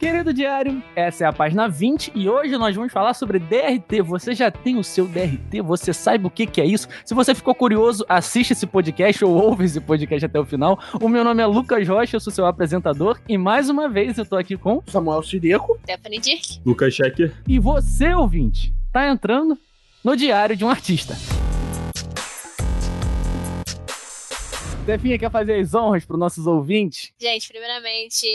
Querido diário, essa é a página 20 e hoje nós vamos falar sobre DRT. Você já tem o seu DRT? Você sabe o que, que é isso? Se você ficou curioso, assiste esse podcast ou ouve esse podcast até o final. O meu nome é Lucas Rocha, eu sou seu apresentador e mais uma vez eu tô aqui com Samuel Sirico, Stephanie Dirk. Lucas Checker. E você, ouvinte, tá entrando no diário de um artista. Stefinha quer fazer as honras para nossos ouvintes? Gente, primeiramente,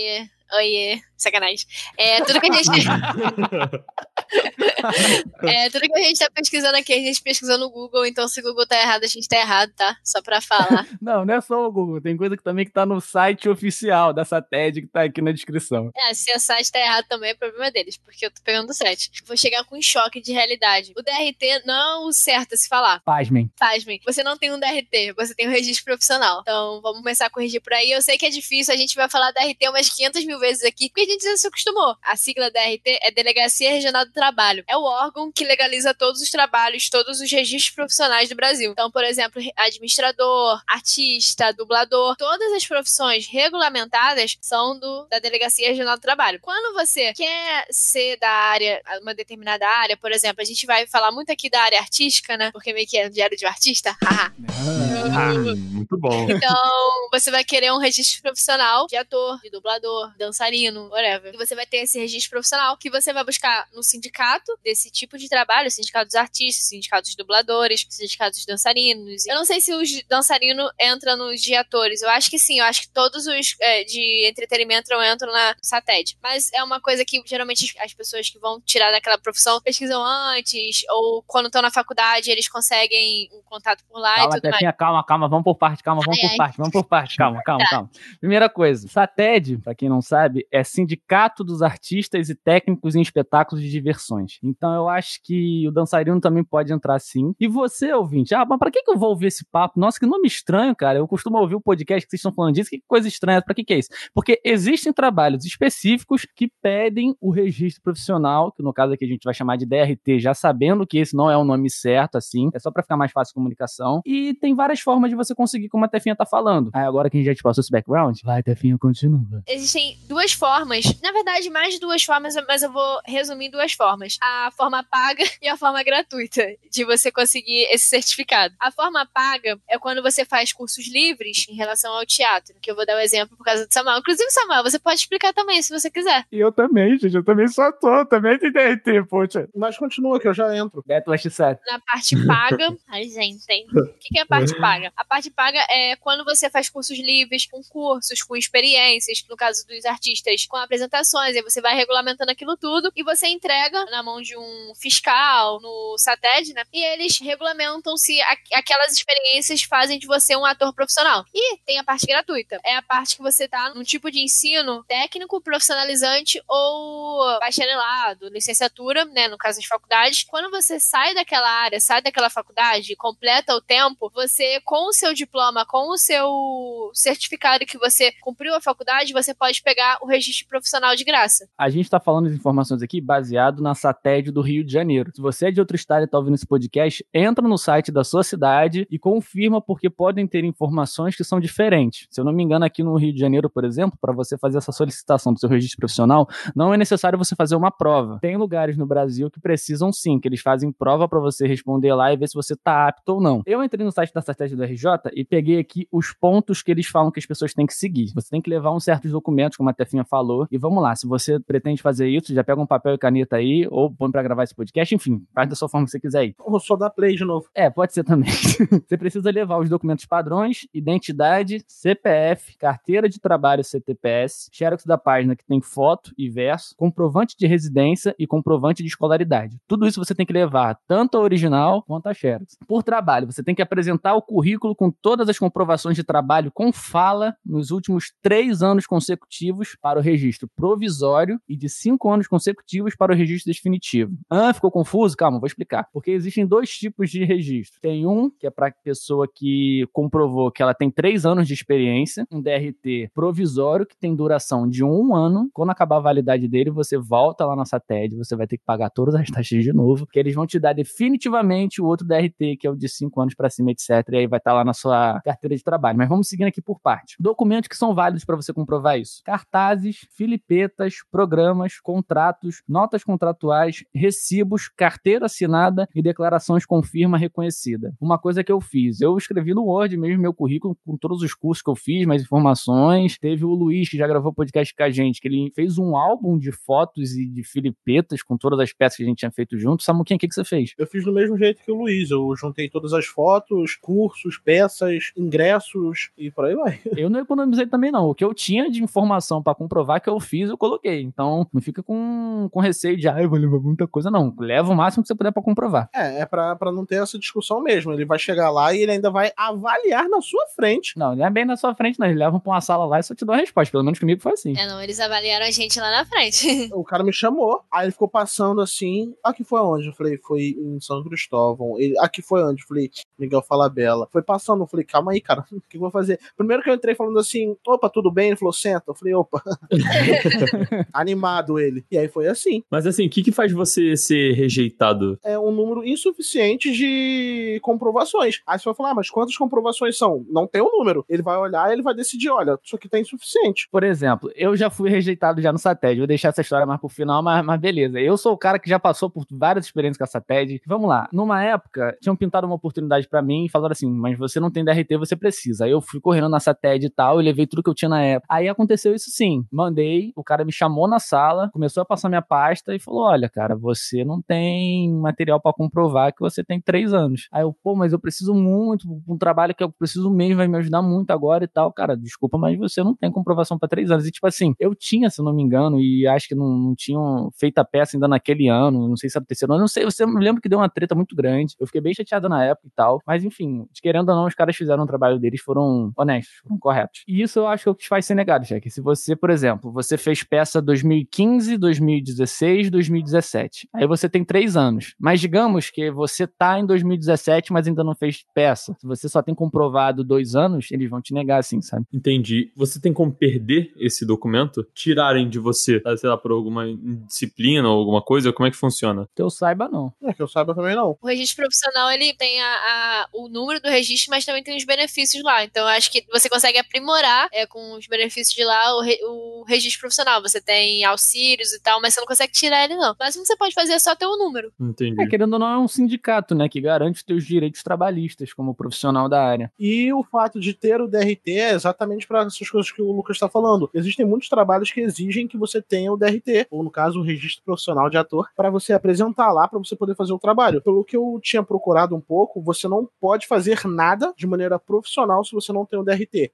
oiê, sacanagem. É, tudo que a gente. é, tudo que a gente tá pesquisando aqui, a gente pesquisou no Google, então se o Google tá errado, a gente tá errado, tá? Só pra falar. não, não é só o Google, tem coisa que também que tá no site oficial dessa TED que tá aqui na descrição. É, se o site tá errado também, é problema deles, porque eu tô pegando o site. Vou chegar com um choque de realidade. O DRT não é o certo a se falar. Pasmem. Pasmem. Você não tem um DRT, você tem um registro profissional. Então, vamos começar a corrigir por aí. Eu sei que é difícil, a gente vai falar DRT umas 500 mil vezes aqui, porque a gente já se acostumou. A sigla DRT é Delegacia Regional do Trabalho. É o órgão que legaliza todos os trabalhos, todos os registros profissionais do Brasil. Então, por exemplo, administrador, artista, dublador, todas as profissões regulamentadas são do, da Delegacia Regional do Trabalho. Quando você quer ser da área, uma determinada área, por exemplo, a gente vai falar muito aqui da área artística, né? Porque meio que é diário de um artista. ah, muito bom. Então, você vai querer um registro profissional de ator, de dublador, dançarino, whatever. E você vai ter esse registro profissional que você vai buscar no sindicato desse tipo de trabalho, sindicato dos artistas, sindicato dos dubladores, sindicato dos dançarinos. Eu não sei se os dançarinos entram nos de atores. Eu acho que sim, eu acho que todos os é, de entretenimento entram na SATED. Mas é uma coisa que geralmente as pessoas que vão tirar daquela profissão pesquisam antes, ou quando estão na faculdade eles conseguem um contato por lá calma, e tudo mais. Calma, calma, vamos por parte, calma, vamos ai, por ai. parte, vamos por parte, calma, calma, tá. calma. Primeira coisa, SATED, pra quem não sabe, é Sindicato dos Artistas e Técnicos em Espetáculos de Diversões. Então eu acho que o dançarino também pode entrar sim. E você, ouvinte, ah, mas pra que, que eu vou ouvir esse papo? Nossa, que nome estranho, cara. Eu costumo ouvir o podcast que vocês estão falando disso, que coisa estranha. Pra que, que é isso? Porque existem trabalhos específicos que pedem o registro profissional, que no caso aqui a gente vai chamar de DRT, já sabendo que esse não é o nome certo, assim, é só pra ficar mais fácil a comunicação. E tem várias formas de você conseguir, como a Tefinha tá falando. Aí agora que a gente já te passou esse background, vai, Tefinha, continua. Existem duas formas, na verdade, mais de duas formas, mas eu vou resumir duas formas. A forma paga e a forma gratuita de você conseguir esse certificado. A forma paga é quando você faz cursos livres em relação ao teatro, que eu vou dar um exemplo por causa do Samuel. Inclusive, Samuel, você pode explicar também, se você quiser. E eu também, gente, eu também sou ator, também tem DRT, poxa. Mas continua que eu já entro. Beto Westside. Na parte paga, ai gente, tem. O que é a parte paga? A parte paga é quando você faz cursos livres, com cursos, com experiências, no caso dos artistas, com apresentações, aí você vai regulamentando aquilo tudo e você entrega na mão de um fiscal, no SATED, né? E eles regulamentam se aquelas experiências fazem de você um ator profissional. E tem a parte gratuita. É a parte que você tá num tipo de ensino técnico, profissionalizante ou bacharelado, licenciatura, né? No caso das faculdades. Quando você sai daquela área, sai daquela faculdade, completa o tempo, você, com o seu diploma, com o seu certificado que você cumpriu a faculdade, você pode pegar o registro profissional de graça. A gente tá falando as informações aqui baseado na SATED do Rio de Janeiro. Se você é de outro estado e está ouvindo esse podcast, entra no site da sua cidade e confirma porque podem ter informações que são diferentes. Se eu não me engano, aqui no Rio de Janeiro, por exemplo, para você fazer essa solicitação do seu registro profissional, não é necessário você fazer uma prova. Tem lugares no Brasil que precisam sim, que eles fazem prova para você responder lá e ver se você está apto ou não. Eu entrei no site da SATED do RJ e peguei aqui os pontos que eles falam que as pessoas têm que seguir. Você tem que levar uns certos documentos, como a Tefinha falou, e vamos lá, se você pretende fazer isso, já pega um papel e caneta aí, ou põe para gravar esse podcast, enfim, faz da sua forma que você quiser aí. Ou só dá play de novo. É, pode ser também. você precisa levar os documentos padrões, identidade, CPF, carteira de trabalho CTPS, xerox da página que tem foto e verso, comprovante de residência e comprovante de escolaridade. Tudo isso você tem que levar, tanto a original quanto a xerox. Por trabalho, você tem que apresentar o currículo com todas as comprovações de trabalho com fala nos últimos três anos consecutivos para o registro provisório e de cinco anos consecutivos para o registro definitivo. Ah, ficou confuso? Calma, vou explicar. Porque existem dois tipos de registro. Tem um que é para pessoa que comprovou que ela tem três anos de experiência, um DRT provisório que tem duração de um ano. Quando acabar a validade dele, você volta lá na SATED, você vai ter que pagar todas as taxas de novo, que eles vão te dar definitivamente o outro DRT, que é o de cinco anos para cima, etc. E aí aí vai estar lá na sua carteira de trabalho. Mas vamos seguindo aqui por parte. Documentos que são válidos para você comprovar isso: cartazes, filipetas, programas, contratos, notas contratuais, recibos, carteira assinada e declarações com firma reconhecida. Uma coisa que eu fiz, eu escrevi no Word mesmo meu currículo com todos os cursos que eu fiz, mais informações. Teve o Luiz que já gravou podcast com a gente, que ele fez um álbum de fotos e de filipetas com todas as peças que a gente tinha feito junto. Samuquinha, o que, que você fez? Eu fiz do mesmo jeito que o Luiz. Eu juntei todas as fotos, cursos, peças, ingressos e por aí vai. Eu não economizei também, não. O que eu tinha de informação para comprovar que eu fiz, eu coloquei. Então, não fica com, com receio de, ah, eu vou levar muita coisa, não. Leva o máximo que você puder para comprovar. É, é pra, pra não ter essa discussão mesmo. Ele vai chegar lá e ele ainda vai avaliar na sua frente. Não, não é bem na sua frente, não. Eles levam pra uma sala lá e só te dão a resposta. Pelo menos comigo foi assim. É, não, eles avaliaram a gente lá na frente. O cara me chamou, aí ele ficou passando assim. Aqui foi onde? Eu falei, foi em São Cristóvão. Ele, aqui foi onde? Eu falei, Miguel Falabella. Foi passando, eu falei, calma aí, cara, o que eu vou fazer? Primeiro que eu entrei falando assim, opa, tudo bem? Ele falou, senta. Eu falei, opa. Animado ele. E aí foi assim. Mas assim, o que, que faz você ser rejeitado? É um número insuficiente de comprovações. Aí você vai falar, ah, mas quantas comprovações são? Não tem um número. Ele vai olhar e ele vai decidir, olha, isso aqui tá insuficiente. Por exemplo, eu já fui rejeitado já no SATED. Vou deixar essa história mais pro final, mas, mas beleza. Eu sou o cara que já passou por várias experiências com a SATED. Vamos lá. Numa época, tinham pintado uma oportunidade para mim e falaram assim, mas você não tem DRT, você precisa. Aí eu fui correndo na SATED e tal, e levei tudo que eu tinha na época. Aí aconteceu isso sim. Mandei, o cara me chamou na sala, começou a passar minha pasta e falou: Olha, cara, você não tem material para comprovar que você tem três anos. Aí eu, pô, mas eu preciso muito, um trabalho que eu preciso mesmo, vai me ajudar muito agora e tal. Cara, desculpa, mas você não tem comprovação para três anos. E tipo assim, eu tinha, se não me engano, e acho que não, não tinham feito a peça ainda naquele ano, não sei se era o terceiro ano, não sei, você me lembro que deu uma treta muito grande. Eu fiquei bem chateado na época e tal. Mas enfim, querendo ou não, os caras fizeram o trabalho deles, foram honestos, foram corretos. E isso eu acho que é o que faz ser negado, Jack. Se você, por exemplo, você fez peça 2015, 2016, 2017. Aí você tem três anos. Mas digamos que você tá em 2017, mas ainda não fez peça. Se você só tem comprovado dois anos, eles vão te negar assim, sabe? Entendi. Você tem como perder esse documento? Tirarem de você, sei lá, por alguma disciplina ou alguma coisa? Como é que funciona? Que eu saiba, não. É, que eu saiba também não. O registro profissional, ele tem a, a- o número do registro, mas também tem os benefícios lá. Então, eu acho que você consegue aprimorar é, com os benefícios de lá o, re- o registro profissional. Você tem auxílios e tal, mas você não consegue tirar ele, não. O máximo que você pode fazer é só ter o número. Entendi. É, querendo ou não, é um sindicato, né? Que garante os teus direitos trabalhistas como profissional da área. E o fato de ter o DRT é exatamente para essas coisas que o Lucas está falando. Existem muitos trabalhos que exigem que você tenha o DRT, ou no caso, o registro profissional de ator, para você apresentar lá, para você poder fazer o trabalho. Pelo que eu tinha procurado um pouco, você não pode fazer nada de maneira profissional se você não tem o DRT.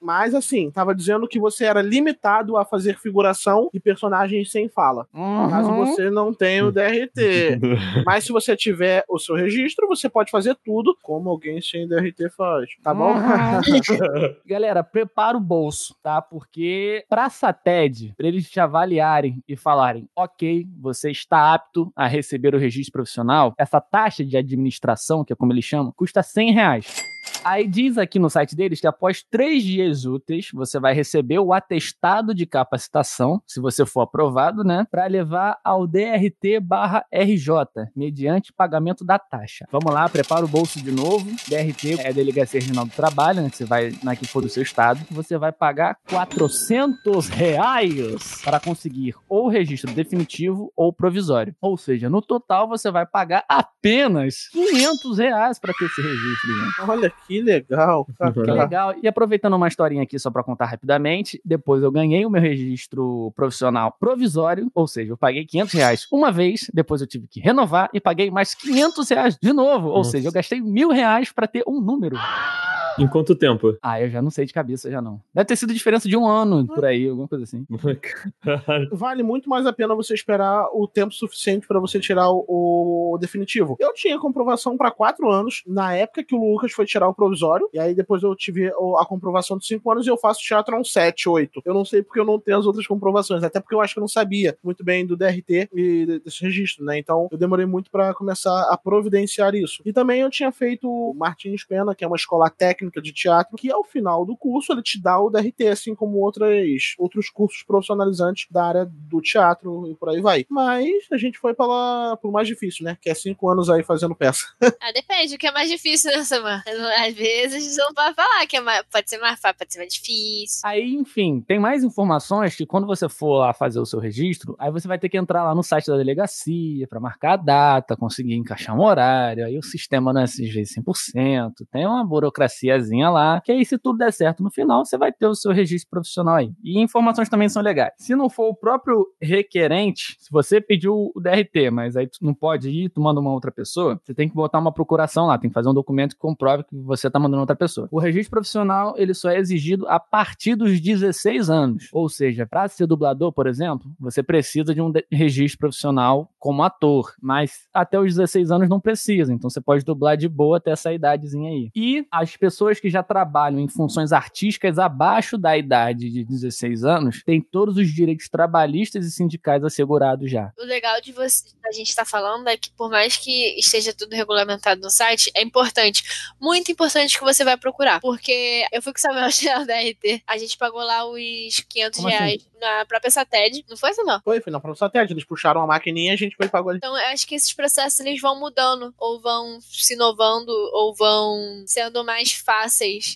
Mas assim, tava dizendo que você era limitado a fazer figuração e personagens sem fala. Caso você não tenha o DRT. Mas se você tiver o seu registro, você pode fazer tudo como alguém sem DRT faz. Tá bom? Galera, prepara o bolso, tá? Porque pra SATED, pra eles te avaliarem e falarem, ok, você está apto a receber o registro profissional, essa taxa de administração, que como eles chamam, custa 100 reais. Aí diz aqui no site deles que após três dias úteis, você vai receber o atestado de capacitação, se você for aprovado, né? Para levar ao DRT barra RJ, mediante pagamento da taxa. Vamos lá, prepara o bolso de novo. DRT é a Delegacia Regional do Trabalho, né? Você vai na que for do seu estado. Você vai pagar 400 reais para conseguir ou registro definitivo ou provisório. Ou seja, no total você vai pagar apenas 500 reais para ter esse registro, gente. Olha que legal. Que legal. E aproveitando uma historinha aqui só pra contar rapidamente, depois eu ganhei o meu registro profissional provisório, ou seja, eu paguei 500 reais uma vez, depois eu tive que renovar e paguei mais 500 reais de novo, ou Nossa. seja, eu gastei mil reais pra ter um número. Em quanto tempo? Ah, eu já não sei de cabeça, já não. Deve ter sido diferença de um ano por aí, alguma coisa assim. Vale muito mais a pena você esperar o tempo suficiente para você tirar o, o definitivo. Eu tinha comprovação para quatro anos na época que o Lucas foi tirar o provisório, e aí depois eu tive a comprovação de cinco anos e eu faço teatro há uns sete, oito. Eu não sei porque eu não tenho as outras comprovações, até porque eu acho que eu não sabia muito bem do DRT e de- desse registro, né? Então eu demorei muito para começar a providenciar isso. E também eu tinha feito o Martins Pena, que é uma escola técnica técnica de teatro, que ao final do curso ele te dá o DRT, assim como outras, outros cursos profissionalizantes da área do teatro e por aí vai. Mas a gente foi pela, pro mais difícil, né? Que é cinco anos aí fazendo peça. ah, depende, o que é mais difícil, né, Samar? Às vezes não pode falar que é mais, pode ser mais fácil, pode ser mais difícil. Aí, enfim, tem mais informações que quando você for lá fazer o seu registro, aí você vai ter que entrar lá no site da delegacia para marcar a data, conseguir encaixar um horário, aí o sistema não é às vezes 100%, tem uma burocraciazinha lá, que aí se tudo der certo no final, você vai ter o seu registro profissional aí. E informações também são legais. Se não for o próprio requerente, se você pediu o DRT, mas aí tu não pode ir, tu manda uma outra pessoa, você tem que botar uma procuração lá, tem que fazer um documento que comprove que você tá mandando outra pessoa. O registro profissional, ele só é exigido a partir dos 16 anos. Ou seja, para ser dublador, por exemplo, você precisa de um registro profissional como ator, mas até os 16 anos não precisa, então você pode dublar de boa até essa idadezinha aí. E as pessoas que já trabalham em funções artísticas abaixo da idade de 16 anos têm todos os direitos trabalhistas e sindicais assegurados já. O legal de você, a gente estar tá falando é que por mais que esteja tudo regulamentado no site, é importante, muito importante que você vai procurar, porque eu fui com o Samuel da RT, a gente pagou lá os 500 Como reais assim? na própria Sated, não foi, Samuel? Foi, foi na própria Sated, eles puxaram a maquininha e a gente foi e pagou ali. Então, eu acho que esses processos eles vão mudando, ou vão se inovando, ou vão sendo mais fáceis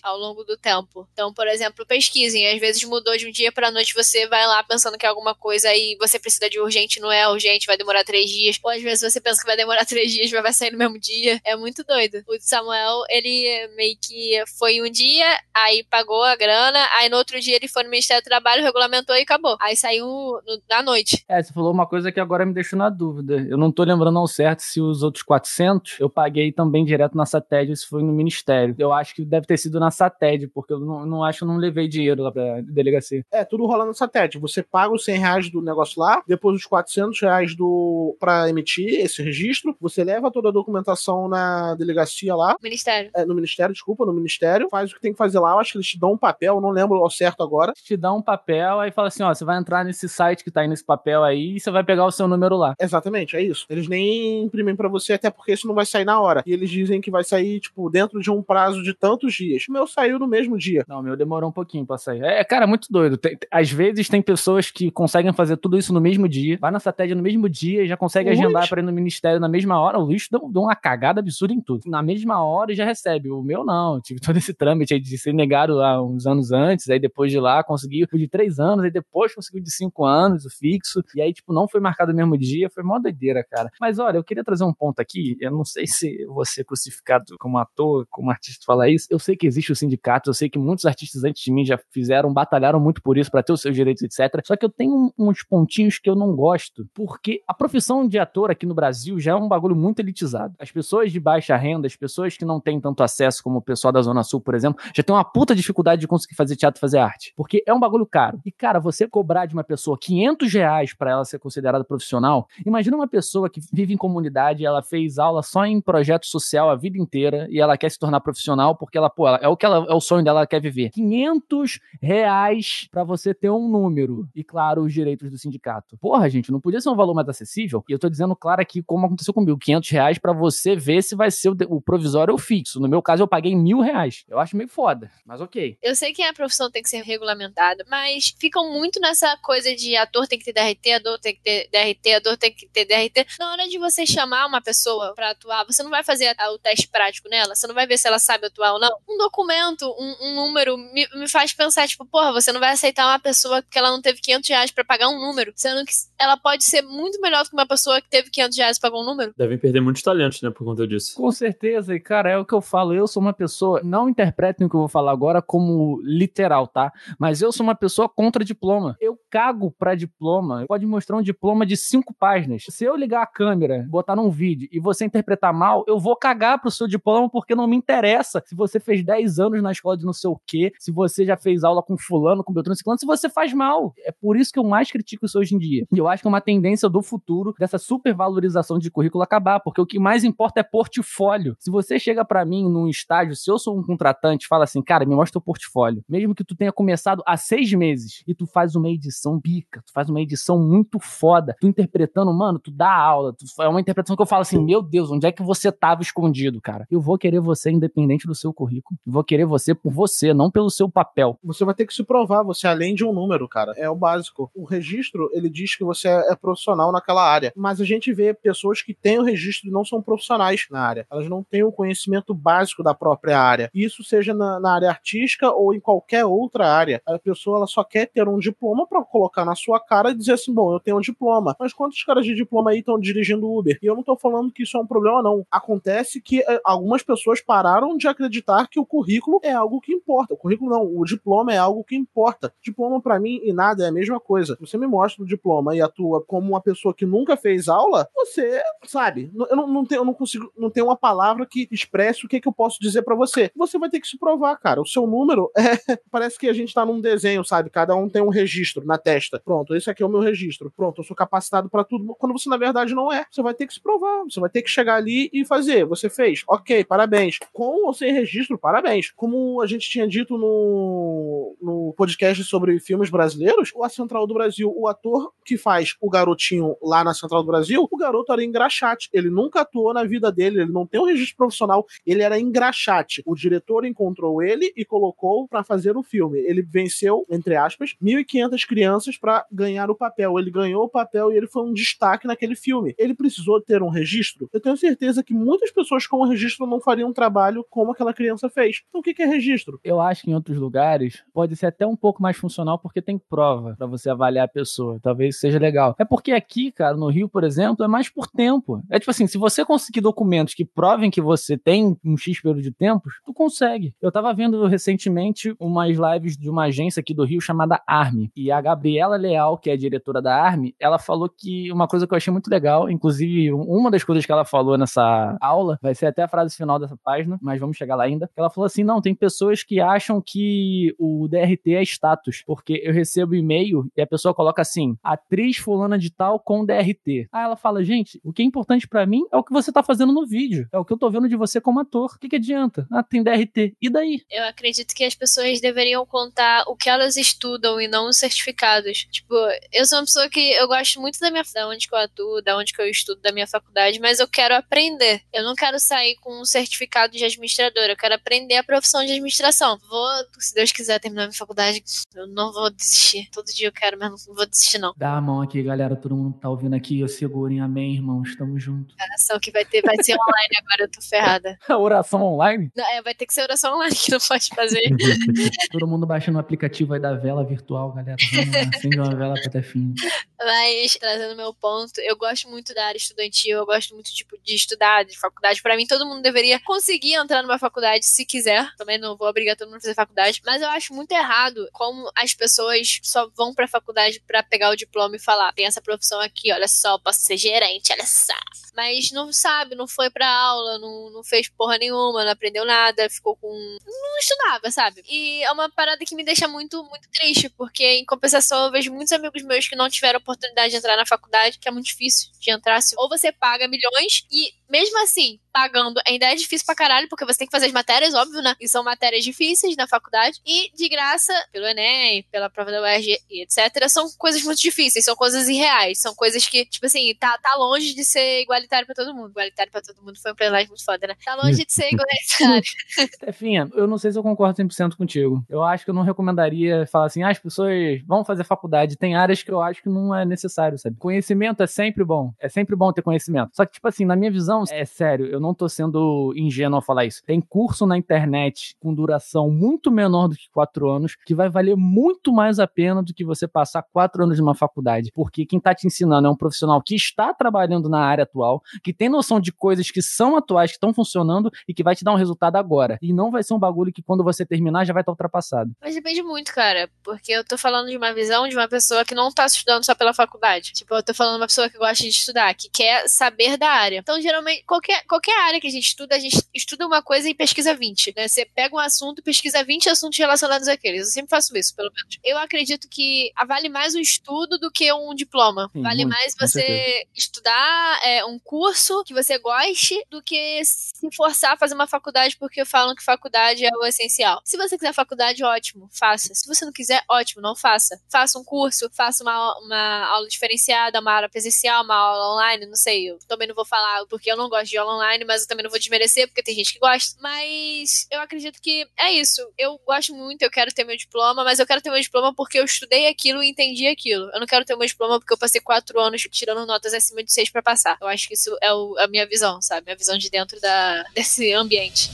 ao longo do tempo. Então, por exemplo, pesquisem, às vezes mudou de um dia pra noite, você vai lá pensando que é alguma coisa e você precisa de urgente, não é urgente, vai demorar três dias, ou às vezes você pensa que vai demorar três dias, mas vai sair no mesmo dia. É muito doido. O Samuel, ele meio que foi um dia, aí pagou a grana, aí no outro dia ele foi no Ministério do Trabalho, regulamentou e acabou. Aí saiu no, na noite. É, você falou uma coisa que agora me deixou na dúvida. Eu não tô lembrando ao certo se os outros 400 eu paguei também direto na ou se foi no Ministério. Eu acho que deve ter sido na SATED, porque eu não, não acho que eu não levei dinheiro lá pra delegacia. É, tudo rola na SATED. Você paga os 100 reais do negócio lá, depois os 400 reais do, pra emitir esse registro, você leva toda a documentação na delegacia lá. Ministério. É, no Ministério, desculpa, no Ministério, faz o que tem que fazer lá. Eu acho que eles te dão um papel, não lembro ao certo agora. Te dão um papel, aí fala assim: ó, você vai entrar nesse site que tá aí nesse papel aí e você vai pegar o seu número lá. Exatamente, é isso. Eles nem imprimem para você, até porque isso não vai sair na hora. E eles dizem que vai sair, tipo, dentro de um prazo de tantos dias. O meu saiu no mesmo dia. Não, o meu demorou um pouquinho pra sair. É, cara, muito doido. Tem, às vezes tem pessoas que conseguem fazer tudo isso no mesmo dia, vai na SATED no mesmo dia e já consegue Luiz. agendar para ir no ministério na mesma hora. O Luiz deu, deu uma cagada absurda em tudo. Na mesma hora já recebe. O meu não. Tive todo esse trâmite aí de ser negado lá uns anos antes, aí depois de lá conseguiu de três anos, aí depois conseguiu de cinco anos, o fixo, e aí, tipo, não foi marcado no mesmo dia, foi mó doideira, cara. Mas olha, eu queria trazer um ponto aqui, eu não sei se você crucificado como ator, como artista fala isso, eu sei que existe o sindicato, eu sei que muitos artistas antes de mim já fizeram, batalharam muito por isso, para ter os seus direitos, etc. Só que eu tenho uns pontinhos que eu não gosto, porque a profissão de ator aqui no Brasil já é um bagulho muito elitizado. As pessoas de baixa renda, as pessoas que não têm tanto acesso como o pessoal da Zona Sul, por exemplo, já tem uma puta dificuldade de conseguir fazer teatro fazer arte. Porque é um bagulho caro. E, cara, você cobrar de uma pessoa 500 reais pra ela ser considerada profissional, imagina uma pessoa que vive em comunidade, ela fez aula só em projeto social a vida inteira e ela quer se tornar profissional porque ela, pô, ela, é o que ela, é o sonho dela, ela quer viver. 500 reais pra você ter um número. E, claro, os direitos do sindicato. Porra, gente, não podia ser um valor mais acessível? E eu tô dizendo, claro, aqui como aconteceu comigo. 500 reais pra você ver se vai ser o, o provisório ou fixo. No meu caso, eu paguei mil reais. Eu acho meio foda, mas ok. Eu sei que a profissão tem que ser regulamentada, mas ficam muito nessa coisa de ator tem que ter DRT, ator tem que ter DRT, ator tem que ter DRT. Na hora de você chamar uma pessoa pra atuar, você não vai fazer o teste prático nela, você não vai ver se ela sabe atuar não. Um documento, um, um número, me, me, faz pensar, tipo, porra, você não vai aceitar uma pessoa que ela não teve 500 reais pra pagar um número, sendo que ela pode ser muito melhor do que uma pessoa que teve 500 reais pra pagar um número. Devem perder muitos talentos, né, por conta disso. Com certeza, e cara, é o que eu falo, eu sou uma pessoa, não interpretem o que eu vou falar agora como literal, tá? Mas eu sou uma pessoa contra diploma. Eu cago pra diploma. Pode mostrar um diploma de cinco páginas. Se eu ligar a câmera, botar num vídeo e você interpretar mal, eu vou cagar pro seu diploma porque não me interessa se você fez 10 anos na escola de não sei o quê, se você já fez aula com fulano, com Beltrano, ciclano, se você faz mal. É por isso que eu mais critico isso hoje em dia. E eu acho que é uma tendência do futuro dessa supervalorização de currículo acabar, porque o que mais importa é portfólio. Se você chega para mim num estágio, se eu sou um contratante, fala assim, cara, me mostra o portfólio. Mesmo que tu tenha começado há seis meses e tu faz uma edição bica, tu faz uma edição muito foda, tu interpretando, mano, tu dá aula, tu, é uma interpretação que eu falo assim, meu Deus, onde é que você tava escondido, cara? Eu vou querer você independente do seu currículo. Vou querer você por você, não pelo seu papel. Você vai ter que se provar, você é além de um número, cara. É o básico. O registro, ele diz que você é profissional naquela área. Mas a gente vê pessoas que têm o registro e não são profissionais na área. Elas não têm o conhecimento básico da própria área. Isso seja na, na área artística ou em qualquer outra área. A pessoa ela só quer ter um diploma para colocar na sua cara e dizer assim: bom, eu tenho um diploma. Mas quantos caras de diploma aí estão dirigindo Uber? E eu não tô falando que isso é um problema, não. Acontece que é, algumas pessoas pararam de acreditar que o currículo é algo que importa. O currículo não, o diploma é algo que importa. Diploma para mim e nada é a mesma coisa. Você me mostra o diploma e atua como uma pessoa que nunca fez aula, você sabe. Eu não, não, tenho, eu não consigo, não tenho uma palavra que expresse o que, que eu posso dizer para você. Você vai ter que se provar, cara. O seu número é. Parece que a gente tá num desenho, sabe? Cada um tem um registro na testa. Pronto, esse aqui é o meu registro. Pronto, eu sou capacitado para tudo. Quando você, na verdade, não é. Você vai ter que se provar. Você vai ter que chegar ali e fazer. Você fez. Ok, parabéns. Com ou sem registro, parabéns. Como a gente tinha dito no, no podcast sobre filmes brasileiros, a Central do Brasil, o ator que faz o garotinho lá na Central do Brasil, o garoto era engraxate. Ele nunca atuou na vida dele, ele não tem um registro profissional, ele era engraxate. O diretor encontrou ele e colocou para fazer o filme. Ele venceu, entre aspas, 1.500 crianças para ganhar o papel. Ele ganhou o papel e ele foi um destaque naquele filme. Ele precisou ter um registro? Eu tenho certeza que muitas pessoas com o registro não fariam um trabalho como aquela criança fez. Então o que é registro? Eu acho que em outros lugares pode ser até um pouco mais funcional porque tem prova para você avaliar a pessoa. Talvez seja legal. É porque aqui, cara, no Rio, por exemplo, é mais por tempo. É tipo assim, se você conseguir documentos que provem que você tem um X período de tempos, tu consegue. Eu tava vendo recentemente umas lives de uma agência aqui do Rio chamada Arme. E a Gabriela Leal, que é diretora da Arme, ela falou que uma coisa que eu achei muito legal, inclusive uma das coisas que ela falou nessa aula, vai ser até a frase final dessa página, mas vamos chegar lá ainda. Ela falou assim: não, tem pessoas que acham que o DRT é status, porque eu recebo e-mail e a pessoa coloca assim: atriz fulana de tal com DRT. Aí ela fala: gente, o que é importante para mim é o que você tá fazendo no vídeo, é o que eu tô vendo de você como ator. O que, que adianta? Ah, tem DRT. E daí? Eu acredito que as pessoas deveriam contar o que elas estudam e não os certificados. Tipo, eu sou uma pessoa que eu gosto muito da minha da onde que eu atuo, da onde que eu estudo, da minha faculdade, mas eu quero aprender. Eu não quero sair com um certificado de administradora, eu quero aprender a profissão de administração. Vou, se Deus quiser terminar minha faculdade, eu não vou desistir. Todo dia eu quero, mas não vou desistir não. Dá a mão aqui, galera, todo mundo tá ouvindo aqui, eu segurem, amém, irmãos, tamo junto. Oração que vai ter, vai ser online agora, eu tô ferrada. A oração online? Não, é, vai ter que ser oração online que não pode fazer. todo mundo baixando o aplicativo aí da vela virtual, galera. Vamos lá, acende uma vela pra ter fim. Mas, trazendo meu ponto, eu gosto muito da área estudantil, eu gosto muito tipo, de estudar, de faculdade. Para mim, todo mundo deveria conseguir entrar numa faculdade se quiser. Também não vou obrigar todo mundo a fazer faculdade. Mas eu acho muito errado como as pessoas só vão pra faculdade para pegar o diploma e falar: tem essa profissão aqui, olha só, posso ser gerente, olha só. Mas não sabe, não foi pra aula, não, não fez porra nenhuma, não aprendeu nada, ficou com. Não estudava, sabe? E é uma parada que me deixa muito, muito triste, porque em compensação eu vejo muitos amigos meus que não tiveram oportunidade de entrar na faculdade, que é muito difícil de entrar. Ou você paga milhões e, mesmo assim, pagando ainda é difícil pra caralho, porque você tem que fazer as matérias, óbvio, né? E são matérias difíceis na faculdade. E de graça, pelo Enem, pela prova da UERJ e etc., são coisas muito difíceis, são coisas irreais, são coisas que, tipo assim, tá, tá longe de ser igualitário pra todo mundo. Igualitário pra todo mundo foi um plenário muito foda, né? Tá longe de ser igualitário. Stefinha, eu não sei se eu concordo 100% contigo. Eu acho que eu não recomendaria falar assim, ah, as pessoas vão fazer faculdade. Tem áreas que eu acho que não é necessário, sabe? Conhecimento é sempre bom. É sempre bom ter conhecimento. Só que, tipo assim, na minha visão, é sério, eu não tô sendo ingênuo ao falar isso. Tem curso na internet com duração muito menor do que quatro anos que vai valer muito mais a pena do que você passar quatro anos numa faculdade. Porque quem tá te ensinando é um profissional que está trabalhando na área atual, que tem noção de coisas que são atuais, que estão funcionando e que vai te dar um resultado agora. E não vai ser um bagulho que quando você terminar já vai estar ultrapassado. Mas depende muito, cara. Porque eu tô falando de uma visão de uma pessoa que não tá estudando só pela faculdade. Tipo, eu tô falando de uma pessoa que gosta de estudar, que quer saber da área. Então, geralmente, qualquer, qualquer área que a gente estuda, a gente estuda uma coisa e pesquisa 20. Né? Você pega um assunto e pesquisa 20 assuntos relacionados àqueles. Eu sempre faço isso, pelo menos. Eu acredito que vale mais um estudo do que um diploma. Sim, vale muito, mais você estudar é, um curso que você goste do que se forçar a fazer uma faculdade porque falam que faculdade é o essencial. Se você quiser faculdade, ótimo, faça. Se você não quiser, ótimo, não faça. Faça um curso, faça uma, uma aula diferenciada, uma aula presencial, uma aula online, não sei. Eu também não vou falar porque eu Eu não gosto de aula online, mas eu também não vou desmerecer, porque tem gente que gosta. Mas eu acredito que é isso. Eu gosto muito, eu quero ter meu diploma, mas eu quero ter meu diploma porque eu estudei aquilo e entendi aquilo. Eu não quero ter meu diploma porque eu passei quatro anos tirando notas acima de seis para passar. Eu acho que isso é o, a minha visão, sabe? Minha visão de dentro da, desse ambiente.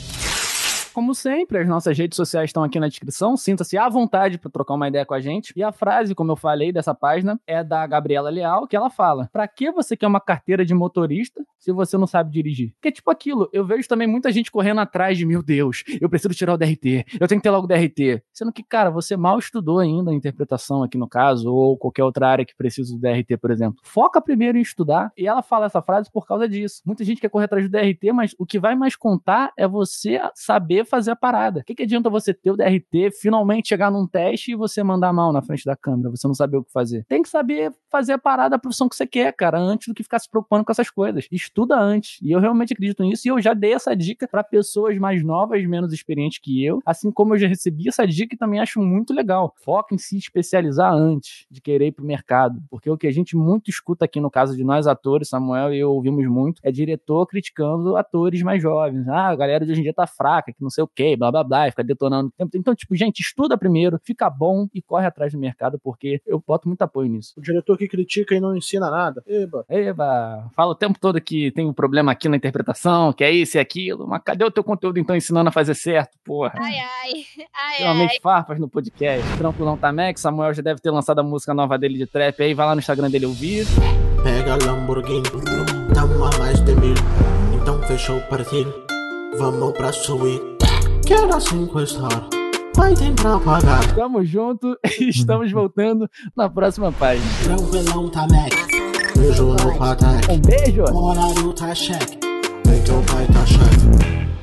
Como sempre, as nossas redes sociais estão aqui na descrição. Sinta-se à vontade para trocar uma ideia com a gente. E a frase, como eu falei, dessa página é da Gabriela Leal, que ela fala: Para que você quer uma carteira de motorista se você não sabe dirigir? Que é tipo aquilo. Eu vejo também muita gente correndo atrás de, meu Deus, eu preciso tirar o DRT, eu tenho que ter logo o DRT. Sendo que, cara, você mal estudou ainda a interpretação aqui no caso, ou qualquer outra área que precisa do DRT, por exemplo. Foca primeiro em estudar. E ela fala essa frase por causa disso. Muita gente quer correr atrás do DRT, mas o que vai mais contar é você saber fazer a parada. O que, que adianta você ter o DRT, finalmente chegar num teste e você mandar mal na frente da câmera, você não saber o que fazer? Tem que saber fazer a parada, a profissão que você quer, cara, antes do que ficar se preocupando com essas coisas. Estuda antes. E eu realmente acredito nisso e eu já dei essa dica para pessoas mais novas, menos experientes que eu, assim como eu já recebi essa dica e também acho muito legal. Foca em se especializar antes de querer ir pro mercado, porque o que a gente muito escuta aqui no caso de nós atores, Samuel e eu ouvimos muito, é diretor criticando atores mais jovens. Ah, a galera de hoje em dia tá fraca, que não sei o quê, blá blá blá, e fica detonando o tempo. Então, tipo, gente, estuda primeiro, fica bom e corre atrás do mercado, porque eu boto muito apoio nisso. O diretor que critica e não ensina nada. Eba. Eba, fala o tempo todo que tem um problema aqui na interpretação, que é isso e aquilo, mas cadê o teu conteúdo então ensinando a fazer certo, porra? Ai, ai, ai, Realmente ai. farpas no podcast. Trampo não tá Max, Samuel já deve ter lançado a música nova dele de trap aí, vai lá no Instagram dele ouvir. Pega Lamborghini, tamo a mais de mil. Então fechou o partido, vamos pra suíte. Quero cinco estar, vai ter pra pagar. Tamo junto e estamos voltando na próxima página. Tranquilão tá Mac, beijo no patek. Um beijo! O horário tá cheque, vem que o pai tá cheque.